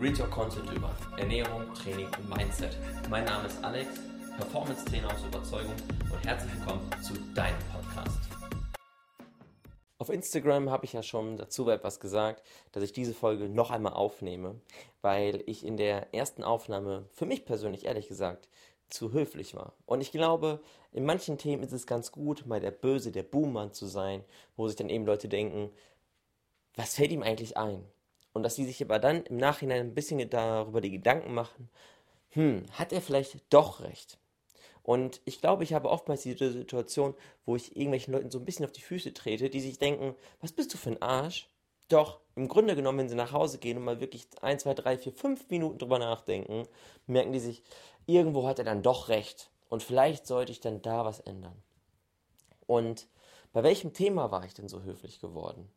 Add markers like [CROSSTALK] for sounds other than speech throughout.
Read Your Content über Ernährung, Training und Mindset. Mein Name ist Alex, Performance Trainer aus Überzeugung und herzlich willkommen zu deinem Podcast. Auf Instagram habe ich ja schon dazu etwas gesagt, dass ich diese Folge noch einmal aufnehme, weil ich in der ersten Aufnahme für mich persönlich ehrlich gesagt zu höflich war. Und ich glaube, in manchen Themen ist es ganz gut, mal der Böse, der Buhmann zu sein, wo sich dann eben Leute denken, was fällt ihm eigentlich ein? Und dass sie sich aber dann im Nachhinein ein bisschen darüber die Gedanken machen, hm, hat er vielleicht doch recht? Und ich glaube, ich habe oftmals diese Situation, wo ich irgendwelchen Leuten so ein bisschen auf die Füße trete, die sich denken, was bist du für ein Arsch? Doch, im Grunde genommen, wenn sie nach Hause gehen und mal wirklich ein, zwei, drei, vier, fünf Minuten drüber nachdenken, merken die sich, irgendwo hat er dann doch recht. Und vielleicht sollte ich dann da was ändern. Und bei welchem Thema war ich denn so höflich geworden?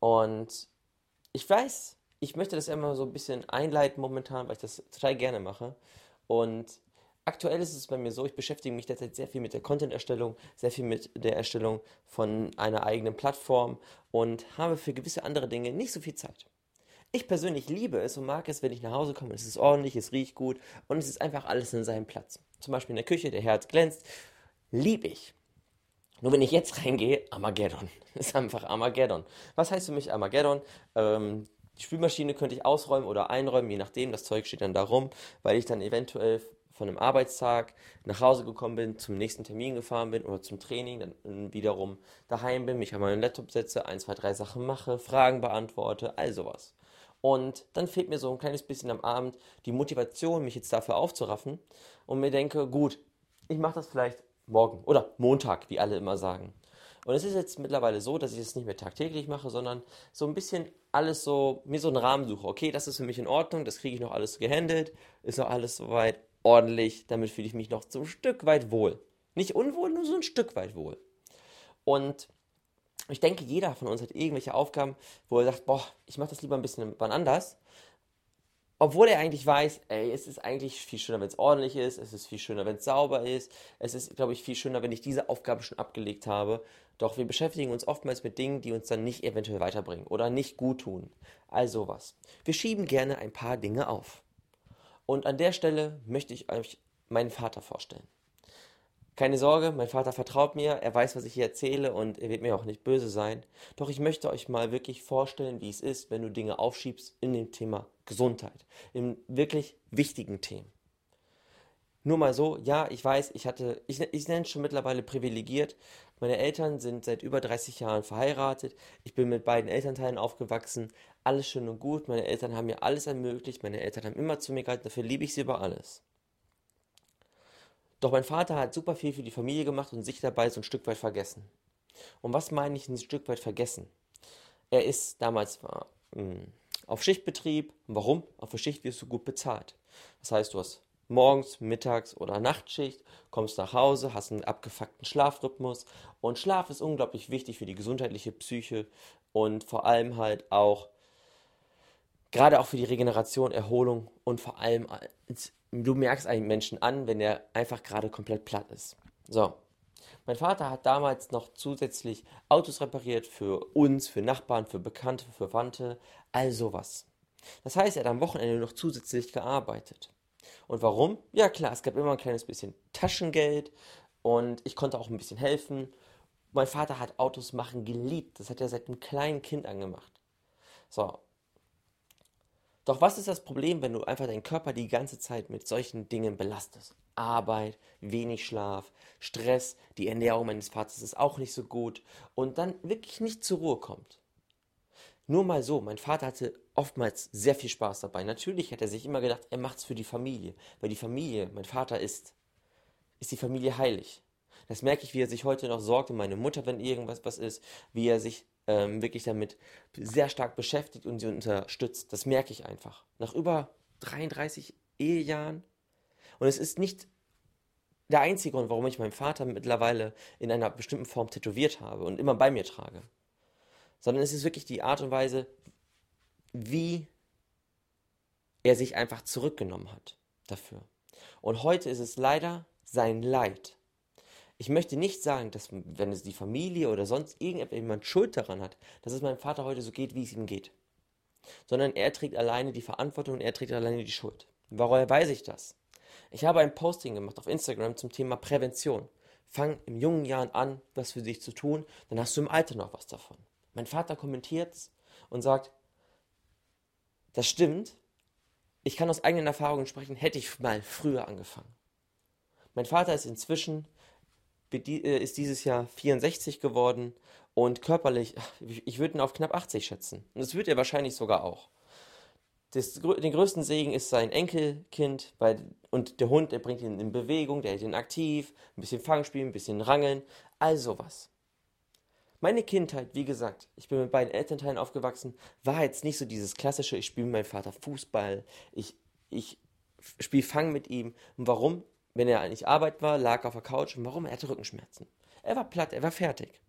Und ich weiß, ich möchte das immer so ein bisschen einleiten momentan, weil ich das total gerne mache. Und aktuell ist es bei mir so, ich beschäftige mich derzeit sehr viel mit der Content-Erstellung, sehr viel mit der Erstellung von einer eigenen Plattform und habe für gewisse andere Dinge nicht so viel Zeit. Ich persönlich liebe es und mag es, wenn ich nach Hause komme, es ist ordentlich, es riecht gut und es ist einfach alles in seinem Platz. Zum Beispiel in der Küche, der Herz glänzt, liebe ich. Nur wenn ich jetzt reingehe, Armageddon. [LAUGHS] Ist einfach Armageddon. Was heißt für mich Armageddon? Ähm, die Spülmaschine könnte ich ausräumen oder einräumen, je nachdem. Das Zeug steht dann da rum, weil ich dann eventuell von einem Arbeitstag nach Hause gekommen bin, zum nächsten Termin gefahren bin oder zum Training, dann wiederum daheim bin, mich an meinen Laptop setze, ein, zwei, drei Sachen mache, Fragen beantworte, all sowas. Und dann fehlt mir so ein kleines bisschen am Abend die Motivation, mich jetzt dafür aufzuraffen und mir denke, gut, ich mache das vielleicht morgen oder Montag, wie alle immer sagen. Und es ist jetzt mittlerweile so, dass ich es nicht mehr tagtäglich mache, sondern so ein bisschen alles so, mir so einen Rahmen suche. Okay, das ist für mich in Ordnung, das kriege ich noch alles gehandelt, ist noch alles soweit ordentlich, damit fühle ich mich noch so ein Stück weit wohl. Nicht unwohl, nur so ein Stück weit wohl. Und ich denke, jeder von uns hat irgendwelche Aufgaben, wo er sagt, boah, ich mache das lieber ein bisschen wann anders obwohl er eigentlich weiß, ey, es ist eigentlich viel schöner, wenn es ordentlich ist, es ist viel schöner, wenn es sauber ist, es ist, glaube ich, viel schöner, wenn ich diese Aufgabe schon abgelegt habe. Doch wir beschäftigen uns oftmals mit Dingen, die uns dann nicht eventuell weiterbringen oder nicht gut tun. Also was. Wir schieben gerne ein paar Dinge auf. Und an der Stelle möchte ich euch meinen Vater vorstellen. Keine Sorge, mein Vater vertraut mir, er weiß, was ich hier erzähle und er wird mir auch nicht böse sein. Doch ich möchte euch mal wirklich vorstellen, wie es ist, wenn du Dinge aufschiebst in dem Thema Gesundheit, in wirklich wichtigen Themen. Nur mal so, ja, ich weiß, ich hatte, ich, ich nenne es schon mittlerweile privilegiert. Meine Eltern sind seit über 30 Jahren verheiratet. Ich bin mit beiden Elternteilen aufgewachsen. Alles schön und gut. Meine Eltern haben mir alles ermöglicht. Meine Eltern haben immer zu mir gehalten. Dafür liebe ich sie über alles. Doch mein Vater hat super viel für die Familie gemacht und sich dabei so ein Stück weit vergessen. Und was meine ich ein Stück weit vergessen? Er ist damals mh, hm, auf Schichtbetrieb. Warum? Auf der Schicht wirst du gut bezahlt. Das heißt, du hast morgens, mittags oder Nachtschicht, kommst nach Hause, hast einen abgefuckten Schlafrhythmus und Schlaf ist unglaublich wichtig für die gesundheitliche Psyche und vor allem halt auch gerade auch für die Regeneration, Erholung und vor allem du merkst einen Menschen an, wenn er einfach gerade komplett platt ist. So. Mein Vater hat damals noch zusätzlich Autos repariert für uns, für Nachbarn, für Bekannte, für Verwandte, all sowas. Das heißt, er hat am Wochenende noch zusätzlich gearbeitet. Und warum? Ja klar, es gab immer ein kleines bisschen Taschengeld und ich konnte auch ein bisschen helfen. Mein Vater hat Autos machen geliebt. Das hat er seit einem kleinen Kind angemacht. So, doch was ist das Problem, wenn du einfach deinen Körper die ganze Zeit mit solchen Dingen belastest? Arbeit, wenig Schlaf, Stress, die Ernährung meines Vaters ist auch nicht so gut und dann wirklich nicht zur Ruhe kommt. Nur mal so, mein Vater hatte oftmals sehr viel Spaß dabei. Natürlich hat er sich immer gedacht, er macht es für die Familie, weil die Familie, mein Vater ist, ist die Familie heilig. Das merke ich, wie er sich heute noch sorgt um meine Mutter, wenn irgendwas was ist, wie er sich ähm, wirklich damit sehr stark beschäftigt und sie unterstützt. Das merke ich einfach. Nach über 33 Ehejahren. Und es ist nicht der einzige Grund, warum ich meinen Vater mittlerweile in einer bestimmten Form tätowiert habe und immer bei mir trage. Sondern es ist wirklich die Art und Weise, wie er sich einfach zurückgenommen hat dafür. Und heute ist es leider sein Leid, ich möchte nicht sagen, dass wenn es die Familie oder sonst irgendjemand Schuld daran hat, dass es meinem Vater heute so geht, wie es ihm geht. sondern er trägt alleine die Verantwortung und er trägt alleine die Schuld. Woher weiß ich das? Ich habe ein Posting gemacht auf Instagram zum Thema Prävention. Fang im jungen Jahren an, was für dich zu tun, dann hast du im Alter noch was davon. Mein Vater kommentiert und sagt, das stimmt, ich kann aus eigenen Erfahrungen sprechen, hätte ich mal früher angefangen. Mein Vater ist inzwischen, ist dieses Jahr 64 geworden und körperlich, ich würde ihn auf knapp 80 schätzen. Und das wird er wahrscheinlich sogar auch. Das, den größten Segen ist sein Enkelkind weil, und der Hund, der bringt ihn in Bewegung, der hält ihn aktiv, ein bisschen Fangspielen, ein bisschen Rangeln, all sowas. Meine Kindheit, wie gesagt, ich bin mit beiden Elternteilen aufgewachsen, war jetzt nicht so dieses klassische, ich spiele mit meinem Vater Fußball, ich, ich spiele Fang mit ihm. Und warum? Wenn er nicht Arbeit war, lag auf der Couch. Und warum? Er hatte Rückenschmerzen. Er war platt, er war fertig.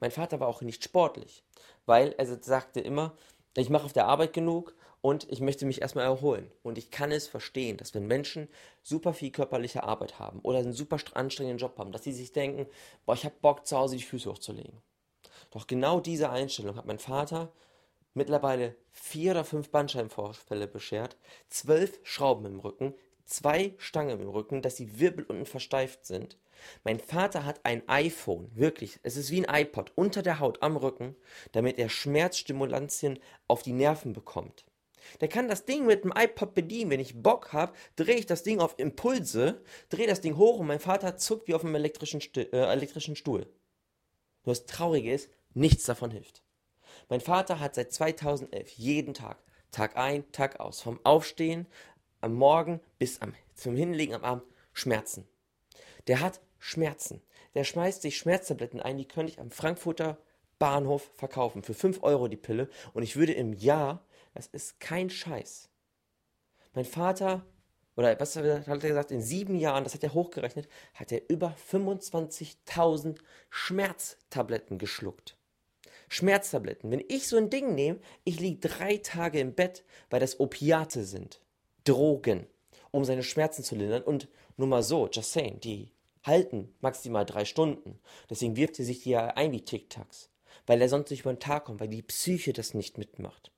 Mein Vater war auch nicht sportlich, weil er sagte immer, ich mache auf der Arbeit genug und ich möchte mich erstmal erholen. Und ich kann es verstehen, dass wenn Menschen super viel körperliche Arbeit haben oder einen super anstrengenden Job haben, dass sie sich denken, boah, ich habe Bock zu Hause die Füße hochzulegen. Doch genau diese Einstellung hat mein Vater mittlerweile vier oder fünf Bandscheibenvorfälle beschert, zwölf Schrauben im Rücken, zwei Stangen im Rücken, dass die Wirbel unten versteift sind. Mein Vater hat ein iPhone, wirklich, es ist wie ein iPod, unter der Haut am Rücken, damit er Schmerzstimulantien auf die Nerven bekommt. Der kann das Ding mit dem iPod bedienen. Wenn ich Bock habe, drehe ich das Ding auf Impulse, drehe das Ding hoch und mein Vater zuckt wie auf einem elektrischen, Stu äh, elektrischen Stuhl. Nur das Traurige ist, nichts davon hilft. Mein Vater hat seit 2011 jeden Tag, Tag ein, Tag aus, vom Aufstehen am Morgen bis am, zum Hinlegen am Abend Schmerzen. Der hat Schmerzen. Der schmeißt sich Schmerztabletten ein, die könnte ich am Frankfurter Bahnhof verkaufen für 5 Euro die Pille und ich würde im Jahr, das ist kein Scheiß. Mein Vater, oder was hat er gesagt, in sieben Jahren, das hat er hochgerechnet, hat er über 25.000 Schmerztabletten geschluckt. Schmerztabletten. Wenn ich so ein Ding nehme, ich liege drei Tage im Bett, weil das Opiate sind. Drogen, um seine Schmerzen zu lindern. Und nur mal so, just saying, die halten maximal drei Stunden. Deswegen wirft er sich die ja ein wie Tic-Tacs. Weil er sonst nicht über den Tag kommt, weil die Psyche das nicht mitmacht.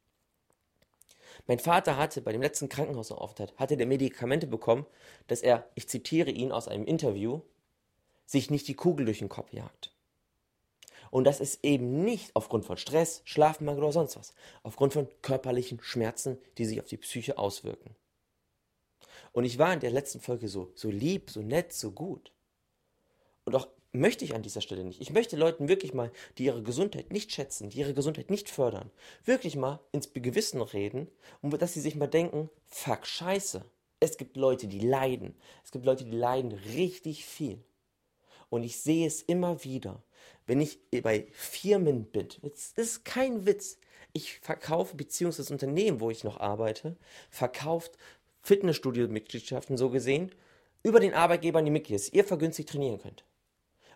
Mein Vater hatte bei dem letzten Krankenhausaufenthalt, hatte der Medikamente bekommen, dass er, ich zitiere ihn aus einem Interview, sich nicht die Kugel durch den Kopf jagt. Und das ist eben nicht aufgrund von Stress, Schlafmangel oder sonst was. Aufgrund von körperlichen Schmerzen, die sich auf die Psyche auswirken. Und ich war in der letzten Folge so, so lieb, so nett, so gut. Und auch möchte ich an dieser Stelle nicht. Ich möchte Leuten wirklich mal, die ihre Gesundheit nicht schätzen, die ihre Gesundheit nicht fördern, wirklich mal ins Gewissen reden und dass sie sich mal denken, fuck, scheiße. Es gibt Leute, die leiden. Es gibt Leute, die leiden richtig viel. Und ich sehe es immer wieder, wenn ich bei Firmen bin. Das ist kein Witz. Ich verkaufe, beziehungsweise das Unternehmen, wo ich noch arbeite, verkauft Fitnessstudio-Mitgliedschaften so gesehen über den Arbeitgeber an die Mitglieder, dass ihr vergünstigt trainieren könnt.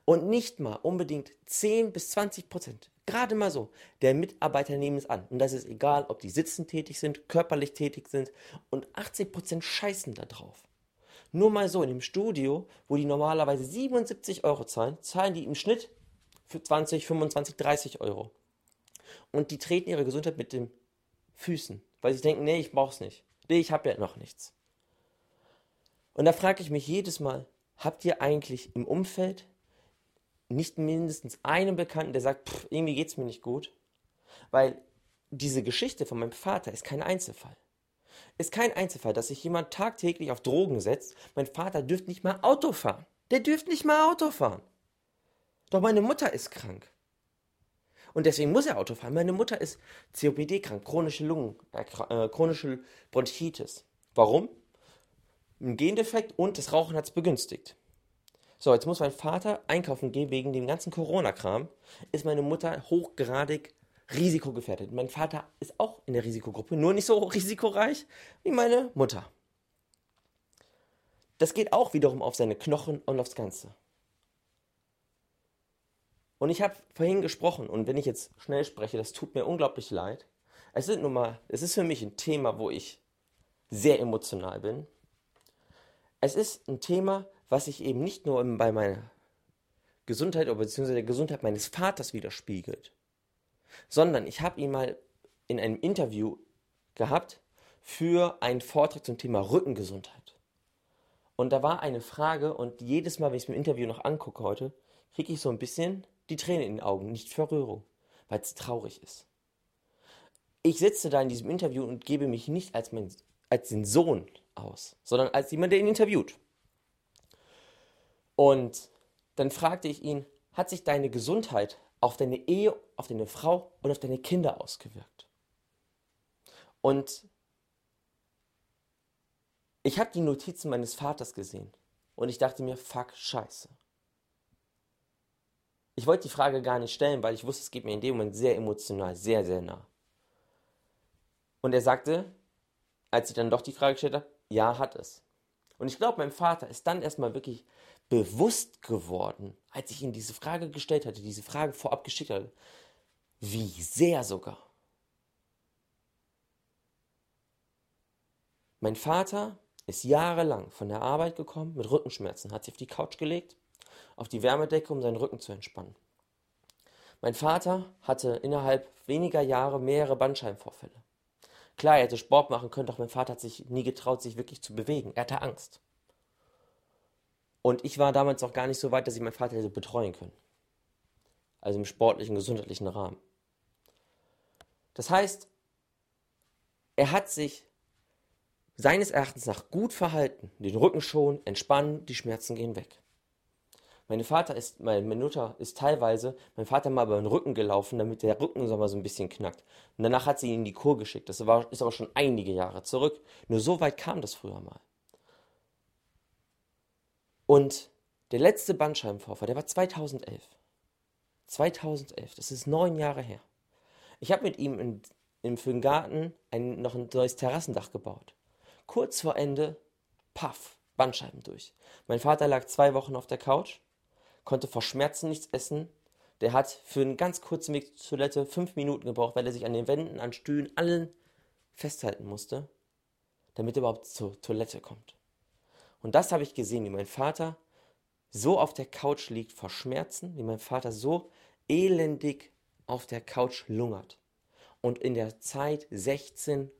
Und nicht mal unbedingt 10 bis 20 Prozent, gerade mal so, der Mitarbeiter nehmen es an. Und das ist egal, ob die sitzend tätig sind, körperlich tätig sind und 80 Prozent scheißen da drauf. Nur mal so, in dem Studio, wo die normalerweise 77 Euro zahlen, zahlen die im Schnitt für 20, 25, 30 Euro. Und die treten ihre Gesundheit mit den Füßen, weil sie denken, nee, ich brauch's nicht. Ich habe ja noch nichts. Und da frage ich mich jedes Mal, habt ihr eigentlich im Umfeld nicht mindestens einen Bekannten, der sagt, pff, irgendwie geht's mir nicht gut? Weil diese Geschichte von meinem Vater ist kein Einzelfall. Ist kein Einzelfall, dass sich jemand tagtäglich auf Drogen setzt. Mein Vater dürfte nicht mal Auto fahren. Der dürfte nicht mal Auto fahren. Doch meine Mutter ist krank. Und deswegen muss er Auto fahren. Meine Mutter ist COPD krank, chronische Lungen, äh, chronische Bronchitis. Warum? Ein Gendefekt und das Rauchen hat es begünstigt. So, jetzt muss mein Vater einkaufen gehen wegen dem ganzen Corona-Kram. Ist meine Mutter hochgradig risikogefährdet. Mein Vater ist auch in der Risikogruppe, nur nicht so risikoreich wie meine Mutter. Das geht auch wiederum auf seine Knochen und aufs Ganze. Und ich habe vorhin gesprochen, und wenn ich jetzt schnell spreche, das tut mir unglaublich leid. Es ist nun mal, es ist für mich ein Thema, wo ich sehr emotional bin. Es ist ein Thema, was sich eben nicht nur bei meiner Gesundheit oder beziehungsweise der Gesundheit meines Vaters widerspiegelt, sondern ich habe ihn mal in einem Interview gehabt für einen Vortrag zum Thema Rückengesundheit. Und da war eine Frage und jedes Mal, wenn ich es im Interview noch angucke heute, kriege ich so ein bisschen die Tränen in den Augen, nicht Verrührung, weil es traurig ist. Ich sitze da in diesem Interview und gebe mich nicht als, mein, als den Sohn aus, sondern als jemand, der ihn interviewt. Und dann fragte ich ihn, hat sich deine Gesundheit auf deine Ehe, auf deine Frau und auf deine Kinder ausgewirkt? Und ich habe die Notizen meines Vaters gesehen und ich dachte mir, fuck, scheiße. Ich wollte die Frage gar nicht stellen, weil ich wusste, es geht mir in dem Moment sehr emotional, sehr, sehr nah. Und er sagte, als ich dann doch die Frage gestellt habe, ja, hat es. Und ich glaube, mein Vater ist dann erstmal wirklich bewusst geworden, als ich ihm diese Frage gestellt hatte, diese Frage vorab geschickt hatte, wie sehr sogar. Mein Vater ist jahrelang von der Arbeit gekommen mit Rückenschmerzen, hat sich auf die Couch gelegt, auf die Wärmedecke, um seinen Rücken zu entspannen. Mein Vater hatte innerhalb weniger Jahre mehrere Bandscheibenvorfälle. Klar, er hätte Sport machen können, doch mein Vater hat sich nie getraut, sich wirklich zu bewegen. Er hatte Angst. Und ich war damals auch gar nicht so weit, dass ich meinen Vater hätte betreuen können. Also im sportlichen, gesundheitlichen Rahmen. Das heißt, er hat sich seines Erachtens nach gut verhalten, den Rücken schonen, entspannen, die Schmerzen gehen weg. Meine Vater ist, meine Mutter ist teilweise, mein Vater mal über den Rücken gelaufen, damit der Rücken so ein bisschen knackt. Und danach hat sie ihn in die Kur geschickt. Das war, ist aber schon einige Jahre zurück. Nur so weit kam das früher mal. Und der letzte Bandscheibenvorfall, der war 2011. 2011, das ist neun Jahre her. Ich habe mit ihm in, in, für den Garten ein, noch ein neues Terrassendach gebaut. Kurz vor Ende, paff, Bandscheiben durch. Mein Vater lag zwei Wochen auf der Couch, konnte vor Schmerzen nichts essen. Der hat für einen ganz kurzen Weg zur Toilette fünf Minuten gebraucht, weil er sich an den Wänden, an Stühlen, allen festhalten musste, damit er überhaupt zur Toilette kommt. Und das habe ich gesehen, wie mein Vater so auf der Couch liegt vor Schmerzen, wie mein Vater so elendig auf der Couch lungert und in der Zeit 16,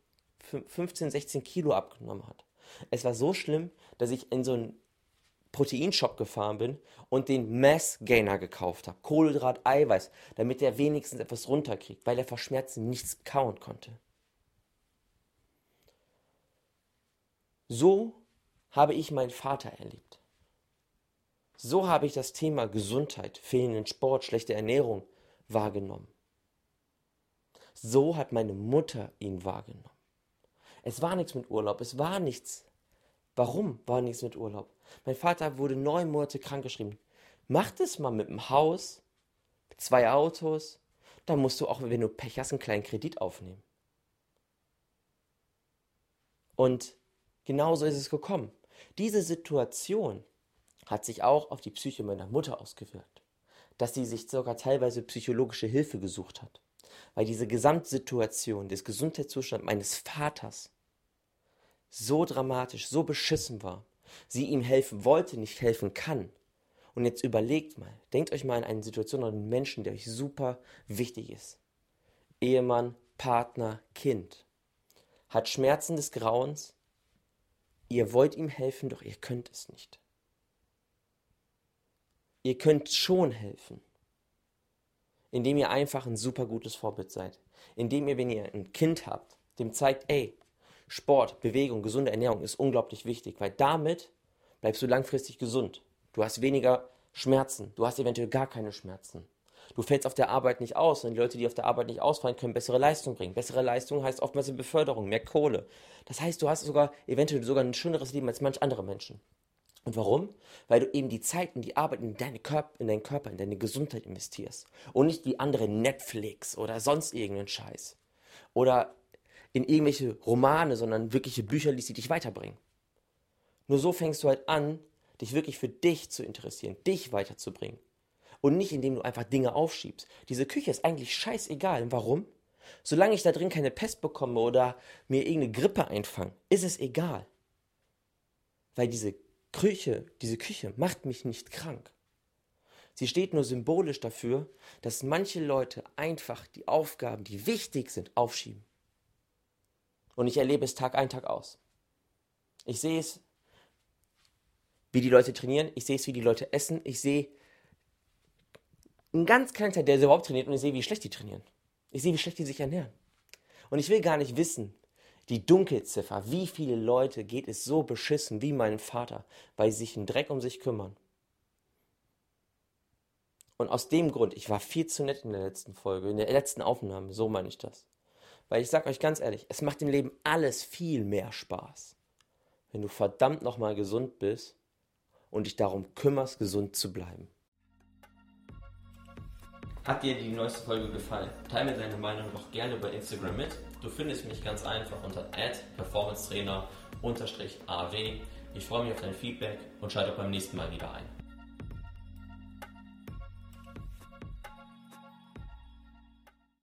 15, 16 Kilo abgenommen hat. Es war so schlimm, dass ich in so einen Proteinshop gefahren bin und den Mass Gainer gekauft habe. Kohlenhydrat, Eiweiß, damit er wenigstens etwas runterkriegt, weil er vor Schmerzen nichts kauen konnte. So habe ich meinen Vater erlebt. So habe ich das Thema Gesundheit, fehlenden Sport, schlechte Ernährung wahrgenommen. So hat meine Mutter ihn wahrgenommen. Es war nichts mit Urlaub, es war nichts. Warum war nichts mit Urlaub? Mein Vater wurde neun Monate krankgeschrieben. Mach das mal mit dem Haus, zwei Autos, dann musst du auch, wenn du Pech hast, einen kleinen Kredit aufnehmen. Und genauso ist es gekommen. Diese Situation hat sich auch auf die Psyche meiner Mutter ausgewirkt, dass sie sich sogar teilweise psychologische Hilfe gesucht hat, weil diese Gesamtsituation des Gesundheitszustands meines Vaters so dramatisch, so beschissen war, sie ihm helfen wollte, nicht helfen kann. Und jetzt überlegt mal, denkt euch mal an eine Situation an einen Menschen, der euch super wichtig ist. Ehemann, Partner, Kind. Hat Schmerzen des Grauens, Ihr wollt ihm helfen, doch ihr könnt es nicht. Ihr könnt schon helfen, indem ihr einfach ein super gutes Vorbild seid. Indem ihr, wenn ihr ein Kind habt, dem zeigt, ey, Sport, Bewegung, gesunde Ernährung ist unglaublich wichtig, weil damit bleibst du langfristig gesund. Du hast weniger Schmerzen, du hast eventuell gar keine Schmerzen. Du fällst auf der Arbeit nicht aus und die Leute, die auf der Arbeit nicht ausfallen, können bessere Leistung bringen. Bessere Leistung heißt oftmals eine Beförderung, mehr Kohle. Das heißt, du hast sogar eventuell sogar ein schöneres Leben als manch andere Menschen. Und warum? Weil du eben die Zeit und die Arbeit in, deine Körper, in deinen Körper, in deine Gesundheit investierst. Und nicht wie andere Netflix oder sonst irgendeinen Scheiß. Oder in irgendwelche Romane, sondern wirkliche Bücher liest, die dich weiterbringen. Nur so fängst du halt an, dich wirklich für dich zu interessieren, dich weiterzubringen. Und nicht, indem du einfach Dinge aufschiebst. Diese Küche ist eigentlich scheißegal. Warum? Solange ich da drin keine Pest bekomme oder mir irgendeine Grippe einfange, ist es egal. Weil diese Küche, diese Küche macht mich nicht krank. Sie steht nur symbolisch dafür, dass manche Leute einfach die Aufgaben, die wichtig sind, aufschieben. Und ich erlebe es Tag ein, Tag aus. Ich sehe es, wie die Leute trainieren, ich sehe es, wie die Leute essen, ich sehe einen ganz kleinen Teil, der überhaupt trainiert und ich sehe, wie schlecht die trainieren. Ich sehe, wie schlecht die sich ernähren. Und ich will gar nicht wissen, die Dunkelziffer, wie viele Leute geht es so beschissen wie meinem Vater, weil sie sich einen Dreck um sich kümmern. Und aus dem Grund, ich war viel zu nett in der letzten Folge, in der letzten Aufnahme, so meine ich das. Weil ich sage euch ganz ehrlich, es macht im Leben alles viel mehr Spaß, wenn du verdammt nochmal gesund bist und dich darum kümmerst, gesund zu bleiben. Hat dir die neueste Folge gefallen? Teile mir deine Meinung doch gerne bei Instagram mit. Du findest mich ganz einfach unter performancetrainer-aw. Ich freue mich auf dein Feedback und schalte auch beim nächsten Mal wieder ein.